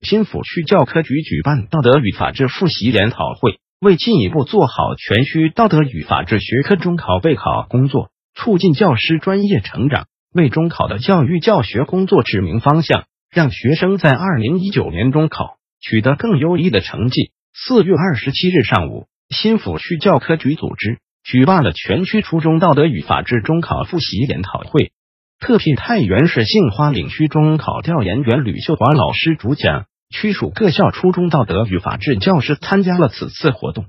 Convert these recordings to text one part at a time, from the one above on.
新抚区教科局举办道德与法治复习研讨会，为进一步做好全区道德与法治学科中考备考工作，促进教师专业成长，为中考的教育教学工作指明方向。让学生在二零一九年中考取得更优异的成绩。四月二十七日上午，新抚区教科局组织举办了全区初中道德与法治中考复习研讨会，特聘太原市杏花岭区中考调研员吕秀华老师主讲，区属各校初中道德与法治教师参加了此次活动。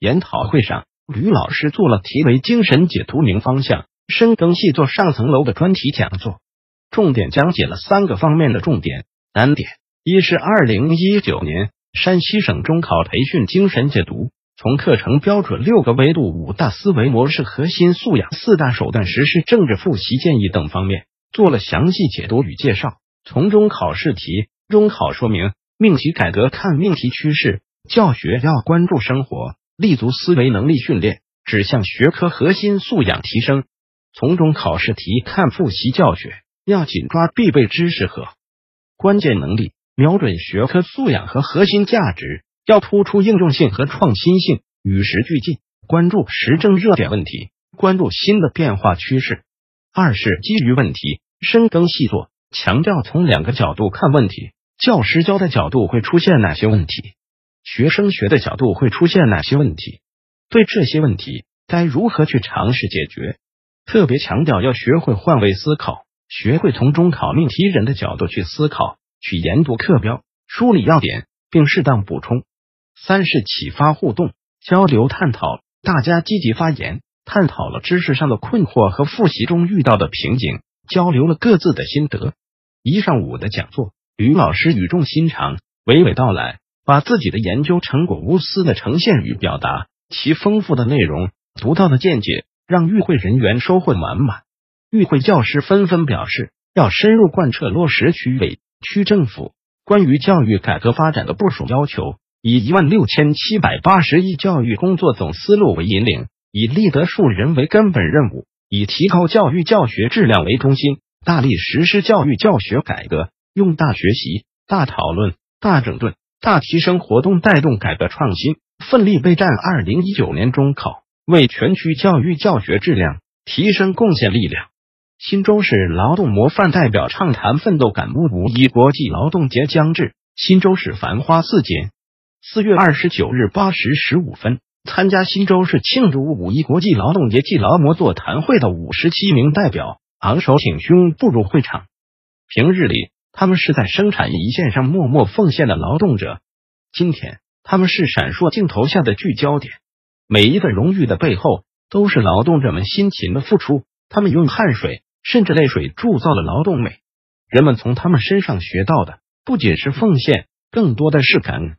研讨会上，吕老师做了题为“精神解图明方向，深耕细作上层楼”的专题讲座。重点讲解了三个方面的重点难点：一是二零一九年山西省中考培训精神解读，从课程标准六个维度、五大思维模式、核心素养、四大手段、实施政治复习建议等方面做了详细解读与介绍；从中考试题、中考说明、命题改革看命题趋势，教学要关注生活、立足思维能力训练，指向学科核心素养提升；从中考试题看复习教学。要紧抓必备知识和关键能力，瞄准学科素养和核心价值，要突出应用性和创新性，与时俱进，关注时政热点问题，关注新的变化趋势。二是基于问题深耕细作，强调从两个角度看问题：教师教的角度会出现哪些问题？学生学的角度会出现哪些问题？对这些问题该如何去尝试解决？特别强调要学会换位思考。学会从中考命题人的角度去思考，去研读课标，梳理要点，并适当补充。三是启发互动交流探讨，大家积极发言，探讨了知识上的困惑和复习中遇到的瓶颈，交流了各自的心得。一上午的讲座，吕老师语重心长，娓娓道来，把自己的研究成果无私的呈现与表达，其丰富的内容、独到的见解，让与会人员收获满满。与会教师纷纷表示，要深入贯彻落实区委、区政府关于教育改革发展的部署要求，以一万六千七百八十亿教育工作总思路为引领，以立德树人为根本任务，以提高教育教学质量为中心，大力实施教育教学改革，用大学习、大讨论、大整顿、大提升活动带动改革创新，奋力备战二零一九年中考，为全区教育教学质量提升贡献力量。新州市劳动模范代表畅谈奋斗感悟。五一国际劳动节将至，新州市繁花似锦。四月二十九日八时十五分，参加新州市庆祝五一国际劳动节暨劳模座谈会的五十七名代表昂首挺胸步入会场。平日里，他们是在生产一线上默默奉献的劳动者；今天，他们是闪烁镜头下的聚焦点。每一个荣誉的背后，都是劳动者们辛勤的付出。他们用汗水。甚至泪水铸造了劳动美，人们从他们身上学到的不仅是奉献，更多的是感恩。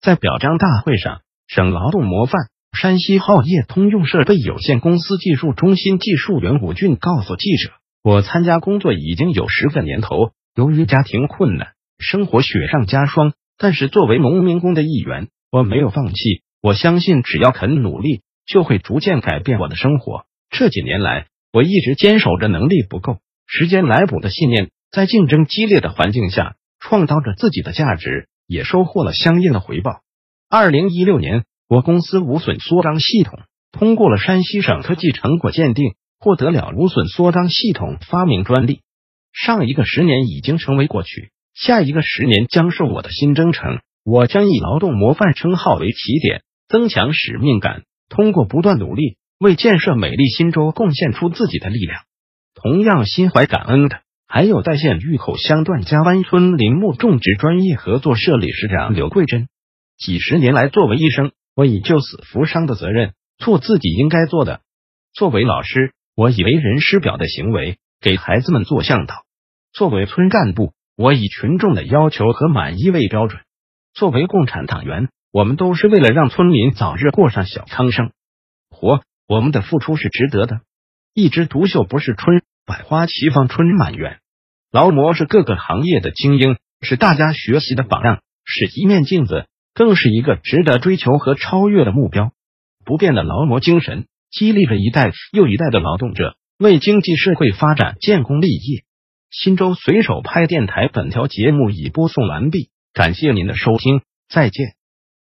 在表彰大会上，省劳动模范山西浩业通用设备有限公司技术中心技术员武俊告诉记者：“我参加工作已经有十个年头，由于家庭困难，生活雪上加霜，但是作为农民工的一员，我没有放弃。我相信，只要肯努力，就会逐渐改变我的生活。这几年来。”我一直坚守着能力不够，时间来补的信念，在竞争激烈的环境下，创造着自己的价值，也收获了相应的回报。二零一六年，我公司无损缩张系统通过了山西省科技成果鉴定，获得了无损缩张系统发明专利。上一个十年已经成为过去，下一个十年将是我的新征程。我将以劳动模范称号为起点，增强使命感，通过不断努力。为建设美丽新州贡献出自己的力量。同样心怀感恩的，还有代县峪口乡段家湾村林木种植专业合作社理事长刘桂珍。几十年来，作为医生，我以救死扶伤的责任做自己应该做的；作为老师，我以为人师表的行为给孩子们做向导；作为村干部，我以群众的要求和满意为标准。作为共产党员，我们都是为了让村民早日过上小康生活，我们的付出是值得的。一枝独秀不是春，百花齐放春满园。劳模是各个行业的精英，是大家学习的榜样，是一面镜子，更是一个值得追求和超越的目标。不变的劳模精神，激励着一代又一代的劳动者为经济社会发展建功立业。新州随手拍电台本条节目已播送完毕，感谢您的收听，再见。